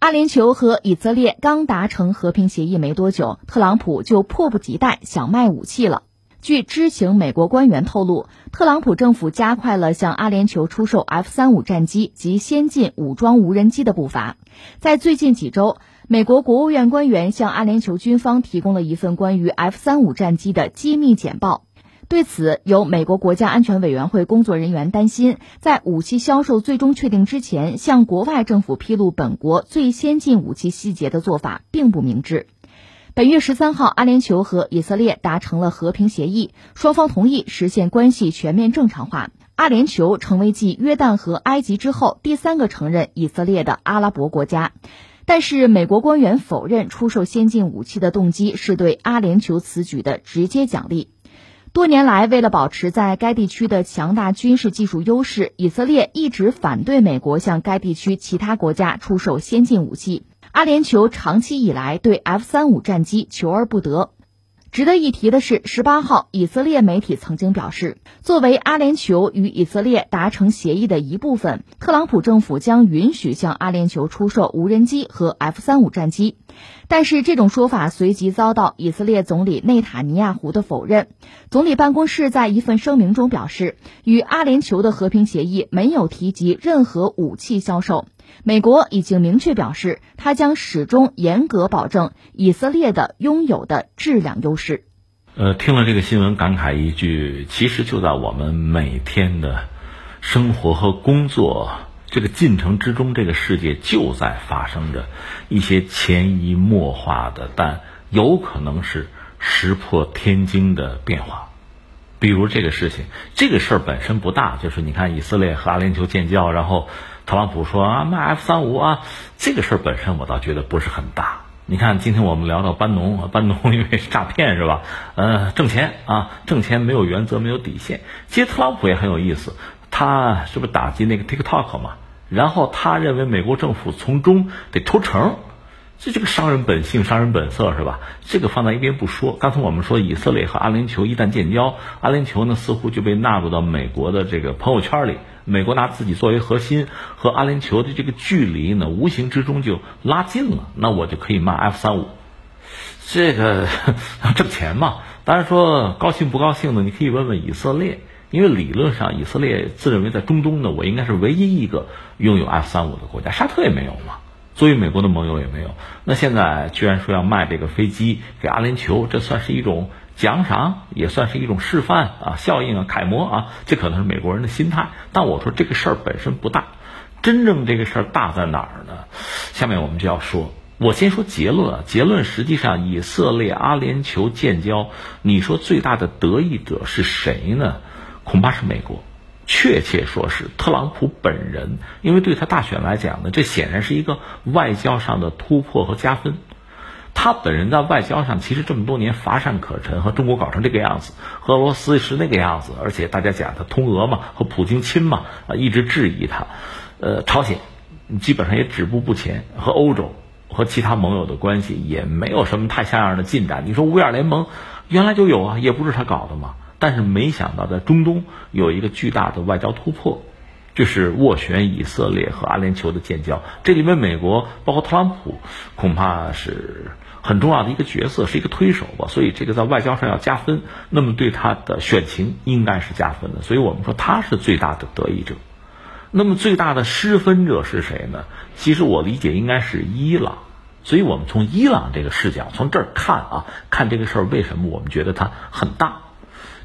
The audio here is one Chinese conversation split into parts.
阿联酋和以色列刚达成和平协议没多久，特朗普就迫不及待想卖武器了。据知情美国官员透露，特朗普政府加快了向阿联酋出售 F 三五战机及先进武装无人机的步伐。在最近几周，美国国务院官员向阿联酋军方提供了一份关于 F 三五战机的机密简报。对此，有美国国家安全委员会工作人员担心，在武器销售最终确定之前，向国外政府披露本国最先进武器细节的做法并不明智。本月十三号，阿联酋和以色列达成了和平协议，双方同意实现关系全面正常化。阿联酋成为继约旦和埃及之后第三个承认以色列的阿拉伯国家。但是，美国官员否认出售先进武器的动机是对阿联酋此举的直接奖励。多年来，为了保持在该地区的强大军事技术优势，以色列一直反对美国向该地区其他国家出售先进武器。阿联酋长期以来对 F 三五战机求而不得。值得一提的是，十八号，以色列媒体曾经表示，作为阿联酋与以色列达成协议的一部分，特朗普政府将允许向阿联酋出售无人机和 F 三五战机。但是，这种说法随即遭到以色列总理内塔尼亚胡的否认。总理办公室在一份声明中表示，与阿联酋的和平协议没有提及任何武器销售。美国已经明确表示，他将始终严格保证以色列的拥有的质量优势。呃，听了这个新闻，感慨一句：其实就在我们每天的生活和工作这个进程之中，这个世界就在发生着一些潜移默化的，但有可能是石破天惊的变化。比如这个事情，这个事儿本身不大，就是你看以色列和阿联酋建交，然后。特朗普说啊，卖 F 三五啊，这个事儿本身我倒觉得不是很大。你看，今天我们聊到班农，班农因为是诈骗是吧？呃，挣钱啊，挣钱没有原则，没有底线。其实特朗普也很有意思，他是不是打击那个 TikTok 嘛？然后他认为美国政府从中得抽成。这这个商人本性、商人本色是吧？这个放在一边不说。刚才我们说以色列和阿联酋一旦建交，阿联酋呢似乎就被纳入到美国的这个朋友圈里。美国拿自己作为核心，和阿联酋的这个距离呢，无形之中就拉近了。那我就可以卖 F 三五，这个 挣钱嘛。当然说高兴不高兴呢？你可以问问以色列，因为理论上以色列自认为在中东呢，我应该是唯一一个拥有 F 三五的国家，沙特也没有嘛。作为美国的盟友也没有，那现在居然说要卖这个飞机给阿联酋，这算是一种奖赏，也算是一种示范啊，效应啊，楷模啊，这可能是美国人的心态。但我说这个事儿本身不大，真正这个事儿大在哪儿呢？下面我们就要说，我先说结论啊，结论实际上以色列阿联酋建交，你说最大的得益者是谁呢？恐怕是美国。确切说是特朗普本人，因为对他大选来讲呢，这显然是一个外交上的突破和加分。他本人在外交上其实这么多年乏善可陈，和中国搞成这个样子，和俄罗斯是那个样子，而且大家讲他通俄嘛，和普京亲嘛，啊，一直质疑他。呃，朝鲜基本上也止步不前，和欧洲和其他盟友的关系也没有什么太像样的进展。你说五眼联盟原来就有啊，也不是他搞的嘛。但是没想到，在中东有一个巨大的外交突破，就是斡旋以色列和阿联酋的建交。这里面，美国包括特朗普，恐怕是很重要的一个角色，是一个推手吧。所以，这个在外交上要加分，那么对他的选情应该是加分的。所以我们说他是最大的得益者。那么最大的失分者是谁呢？其实我理解应该是伊朗。所以我们从伊朗这个视角，从这儿看啊，看这个事儿为什么我们觉得它很大。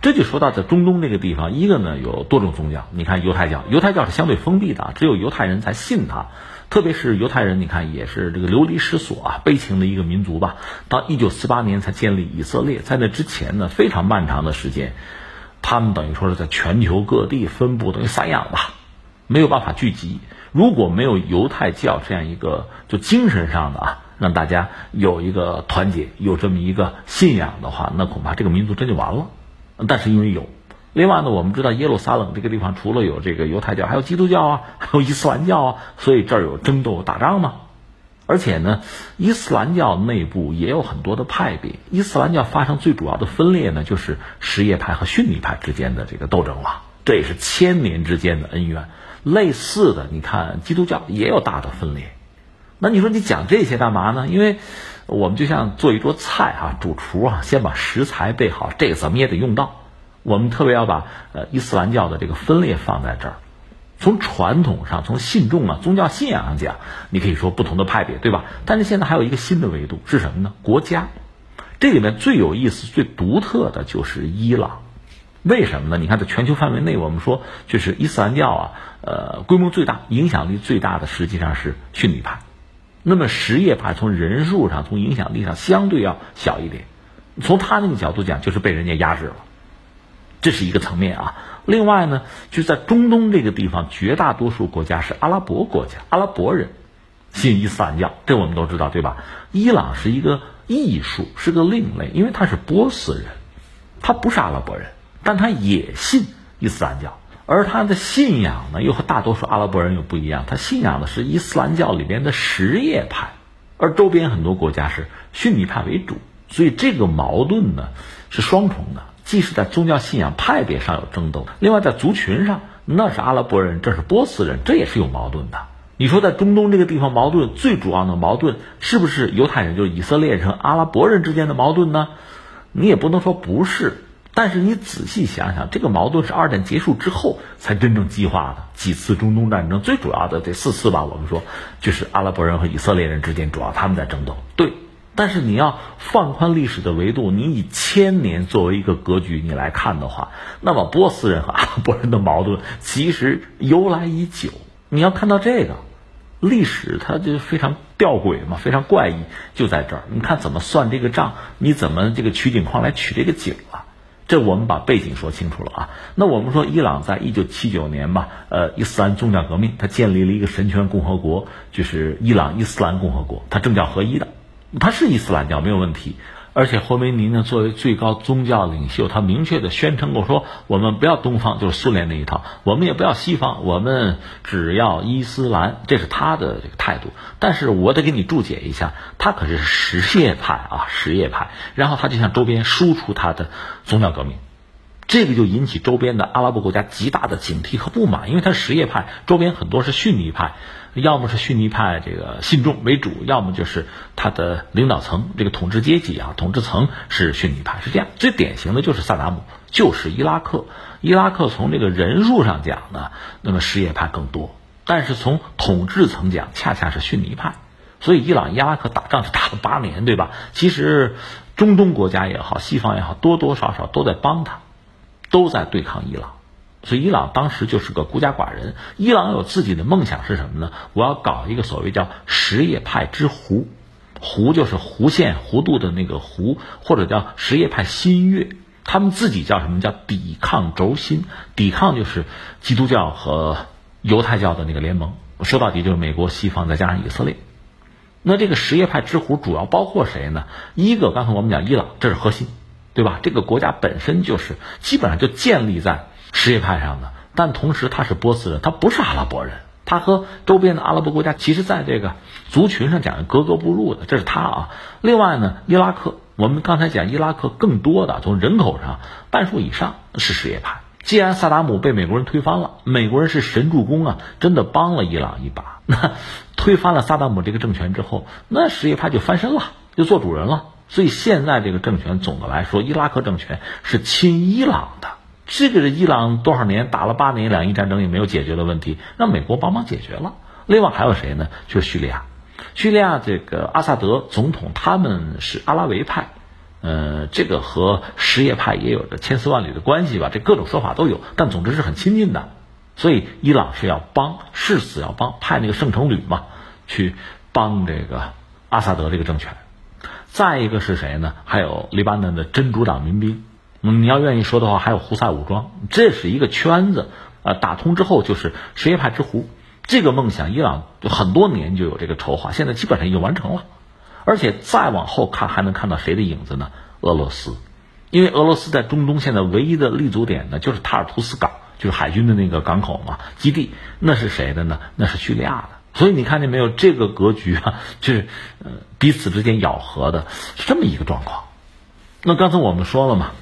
这就说到在中东那个地方，一个呢有多种宗教，你看犹太教，犹太教是相对封闭的，只有犹太人才信他，特别是犹太人，你看也是这个流离失所啊，悲情的一个民族吧。到一九四八年才建立以色列，在那之前呢，非常漫长的时间，他们等于说是在全球各地分布，等于散养吧，没有办法聚集。如果没有犹太教这样一个就精神上的啊，让大家有一个团结，有这么一个信仰的话，那恐怕这个民族真就完了。但是因为有，另外呢，我们知道耶路撒冷这个地方除了有这个犹太教，还有基督教啊，还有伊斯兰教啊，所以这儿有争斗打仗嘛。而且呢，伊斯兰教内部也有很多的派别。伊斯兰教发生最主要的分裂呢，就是什叶派和逊尼派之间的这个斗争了，这也是千年之间的恩怨。类似的，你看基督教也有大的分裂。那你说你讲这些干嘛呢？因为我们就像做一桌菜啊，主厨啊，先把食材备好，这个怎么也得用到。我们特别要把呃伊斯兰教的这个分裂放在这儿。从传统上，从信众啊、宗教信仰上讲，你可以说不同的派别，对吧？但是现在还有一个新的维度是什么呢？国家。这里面最有意思、最独特的就是伊朗。为什么呢？你看，在全球范围内，我们说就是伊斯兰教啊，呃，规模最大、影响力最大的实际上是逊尼派。那么什叶派从人数上、从影响力上相对要小一点。从他那个角度讲，就是被人家压制了，这是一个层面啊。另外呢，就在中东这个地方，绝大多数国家是阿拉伯国家，阿拉伯人信伊斯兰教，这我们都知道，对吧？伊朗是一个艺术，是个另类，因为他是波斯人，他不是阿拉伯人，但他也信伊斯兰教，而他的信仰呢，又和大多数阿拉伯人又不一样，他信仰的是伊斯兰教里边的什叶派，而周边很多国家是逊尼派为主，所以这个矛盾呢是双重的。既是在宗教信仰派别上有争斗，另外在族群上，那是阿拉伯人，这是波斯人，这也是有矛盾的。你说在中东这个地方矛盾最主要的矛盾是不是犹太人，就是以色列人阿拉伯人之间的矛盾呢？你也不能说不是，但是你仔细想想，这个矛盾是二战结束之后才真正激化的。几次中东战争最主要的这四次吧，我们说就是阿拉伯人和以色列人之间主要他们在争斗。对。但是你要放宽历史的维度，你以千年作为一个格局，你来看的话，那么波斯人和阿拉伯人的矛盾其实由来已久。你要看到这个历史，它就非常吊诡嘛，非常怪异，就在这儿。你看怎么算这个账？你怎么这个取景框来取这个景？这我们把背景说清楚了啊。那我们说，伊朗在一九七九年吧，呃，伊斯兰宗教革命，它建立了一个神权共和国，就是伊朗伊斯兰共和国，它政教合一的。它是伊斯兰教没有问题，而且霍梅尼呢作为最高宗教领袖，他明确的宣称过说，我们不要东方，就是苏联那一套，我们也不要西方，我们只要伊斯兰，这是他的这个态度。但是我得给你注解一下，他可是什叶派啊，什叶派，然后他就向周边输出他的宗教革命，这个就引起周边的阿拉伯国家极大的警惕和不满，因为他什叶派，周边很多是逊尼派。要么是逊尼派这个信众为主，要么就是他的领导层这个统治阶级啊，统治层是逊尼派，是这样。最典型的就是萨达姆，就是伊拉克。伊拉克从这个人数上讲呢，那么什叶派更多，但是从统治层讲，恰恰是逊尼派。所以伊朗伊拉克打仗是打了八年，对吧？其实中东国家也好，西方也好，多多少少都在帮他，都在对抗伊朗。所以伊朗当时就是个孤家寡人。伊朗有自己的梦想是什么呢？我要搞一个所谓叫什叶派之弧，弧就是弧线弧度的那个弧，或者叫什叶派新月。他们自己叫什么叫抵抗轴心？抵抗就是基督教和犹太教的那个联盟。说到底就是美国、西方再加上以色列。那这个什叶派之弧主要包括谁呢？一个刚才我们讲伊朗，这是核心，对吧？这个国家本身就是基本上就建立在。什叶派上的，但同时他是波斯人，他不是阿拉伯人，他和周边的阿拉伯国家其实在这个族群上讲格格不入的，这是他啊。另外呢，伊拉克，我们刚才讲伊拉克更多的从人口上半数以上是什叶派。既然萨达姆被美国人推翻了，美国人是神助攻啊，真的帮了伊朗一把。那 推翻了萨达姆这个政权之后，那什叶派就翻身了，就做主人了。所以现在这个政权总的来说，伊拉克政权是亲伊朗的。这个是伊朗多少年打了八年两伊战争也没有解决的问题，让美国帮忙解决了。另外还有谁呢？就是叙利亚，叙利亚这个阿萨德总统他们是阿拉维派，呃，这个和什叶派也有着千丝万缕的关系吧？这各种说法都有，但总之是很亲近的。所以伊朗是要帮，誓死要帮，派那个圣城旅嘛，去帮这个阿萨德这个政权。再一个是谁呢？还有黎巴嫩的真主党民兵。你要愿意说的话，还有胡塞武装，这是一个圈子，呃，打通之后就是什叶派之湖，这个梦想伊朗就很多年就有这个筹划，现在基本上已经完成了，而且再往后看还能看到谁的影子呢？俄罗斯，因为俄罗斯在中东现在唯一的立足点呢，就是塔尔图斯港，就是海军的那个港口嘛，基地，那是谁的呢？那是叙利亚的，所以你看见没有，这个格局啊，就是呃彼此之间咬合的，是这么一个状况。那刚才我们说了嘛。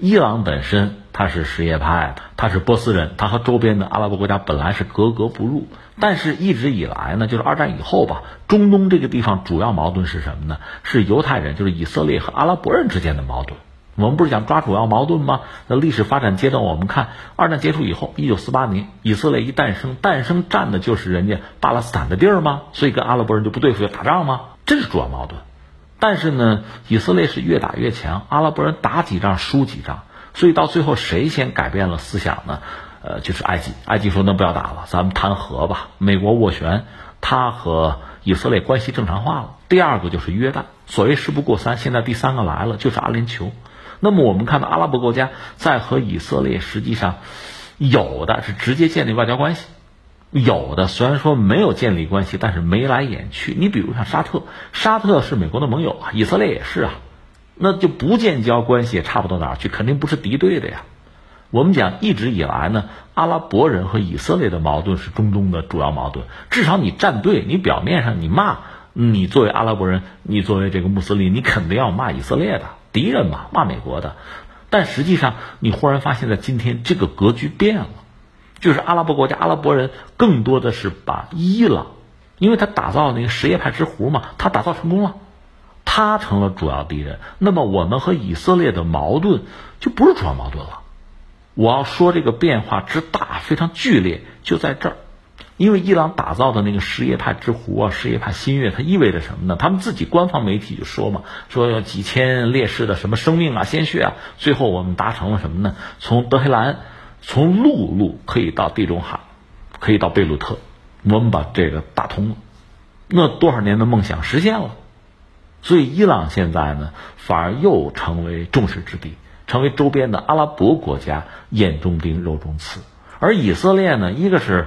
伊朗本身他是什叶派，他是波斯人，他和周边的阿拉伯国家本来是格格不入。但是，一直以来呢，就是二战以后吧，中东这个地方主要矛盾是什么呢？是犹太人，就是以色列和阿拉伯人之间的矛盾。我们不是讲抓主要矛盾吗？那历史发展阶段，我们看二战结束以后，一九四八年以色列一诞生，诞生占的就是人家巴勒斯坦的地儿吗？所以跟阿拉伯人就不对付，要打仗吗？这是主要矛盾。但是呢，以色列是越打越强，阿拉伯人打几仗输几仗，所以到最后谁先改变了思想呢？呃，就是埃及。埃及说：“那不要打了，咱们谈和吧。”美国斡旋，他和以色列关系正常化了。第二个就是约旦，所谓“事不过三”，现在第三个来了，就是阿联酋。那么我们看到阿拉伯国家在和以色列实际上有的是直接建立外交关系，有的虽然说没有建立关系，但是眉来眼去。你比如像沙特，沙特是美国的盟友啊，以色列也是啊，那就不建交关系也差不到哪儿去，肯定不是敌对的呀。我们讲一直以来呢，阿拉伯人和以色列的矛盾是中东的主要矛盾，至少你站队，你表面上你骂你作为阿拉伯人，你作为这个穆斯林，你肯定要骂以色列的。敌人嘛，骂美国的，但实际上你忽然发现，在今天这个格局变了，就是阿拉伯国家、阿拉伯人更多的是把伊朗，因为他打造那个什叶派之湖嘛，他打造成功了，他成了主要敌人。那么我们和以色列的矛盾就不是主要矛盾了。我要说这个变化之大，非常剧烈，就在这儿。因为伊朗打造的那个什叶派之湖啊，什叶派新月，它意味着什么呢？他们自己官方媒体就说嘛，说有几千烈士的什么生命啊、鲜血啊，最后我们达成了什么呢？从德黑兰，从陆路可以到地中海，可以到贝鲁特，我们把这个打通了，那多少年的梦想实现了。所以伊朗现在呢，反而又成为众矢之的，成为周边的阿拉伯国家眼中钉、肉中刺。而以色列呢，一个是。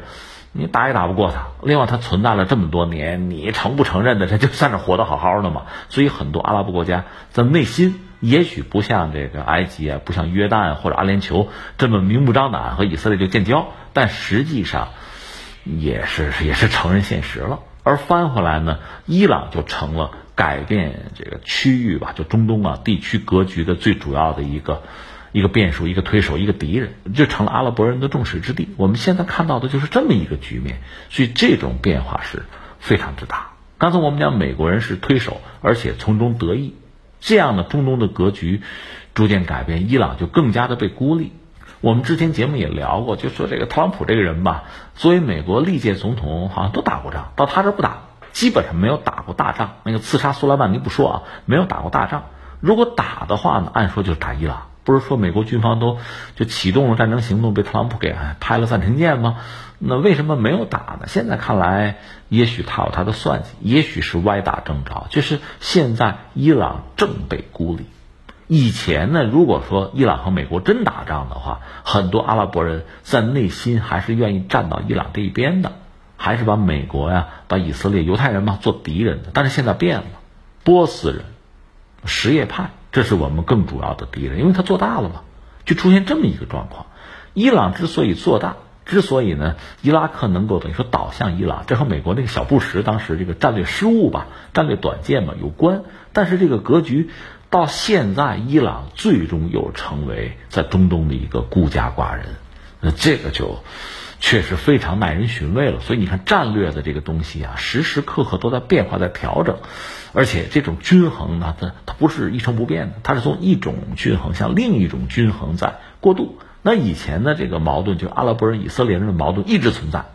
你打也打不过他，另外他存在了这么多年，你承不承认的，他就算是活得好好的嘛。所以很多阿拉伯国家在内心也许不像这个埃及啊，不像约旦或者阿联酋这么明目张胆和以色列就建交，但实际上也是也是承认现实了。而翻回来呢，伊朗就成了改变这个区域吧，就中东啊地区格局的最主要的一个。一个变数，一个推手，一个敌人，就成了阿拉伯人的众矢之的。我们现在看到的就是这么一个局面，所以这种变化是非常之大。刚才我们讲美国人是推手，而且从中得益，这样的中东的格局逐渐改变，伊朗就更加的被孤立。我们之前节目也聊过，就说这个特朗普这个人吧，作为美国历届总统，好像都打过仗，到他这不打，基本上没有打过大仗。那个刺杀苏莱曼尼不说啊，没有打过大仗。如果打的话呢，按说就是打伊朗。不是说美国军方都就启动了战争行动，被特朗普给拍了暂停键吗？那为什么没有打呢？现在看来，也许他有他的算计，也许是歪打正着。就是现在伊朗正被孤立。以前呢，如果说伊朗和美国真打仗的话，很多阿拉伯人在内心还是愿意站到伊朗这一边的，还是把美国呀、把以色列、犹太人嘛做敌人的。但是现在变了，波斯人、什叶派。这是我们更主要的敌人，因为他做大了嘛，就出现这么一个状况。伊朗之所以做大，之所以呢，伊拉克能够等于说倒向伊朗，这和美国那个小布什当时这个战略失误吧、战略短见嘛有关。但是这个格局到现在，伊朗最终又成为在中东的一个孤家寡人，那这个就。确实非常耐人寻味了，所以你看战略的这个东西啊，时时刻刻都在变化，在调整，而且这种均衡呢，它它不是一成不变的，它是从一种均衡向另一种均衡在过渡。那以前的这个矛盾，就阿拉伯人、以色列人的矛盾一直存在，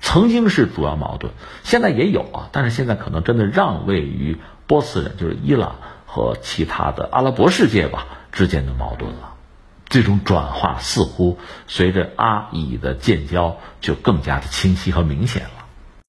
曾经是主要矛盾，现在也有啊，但是现在可能真的让位于波斯人，就是伊朗和其他的阿拉伯世界吧之间的矛盾了。这种转化似乎随着阿以的建交就更加的清晰和明显了。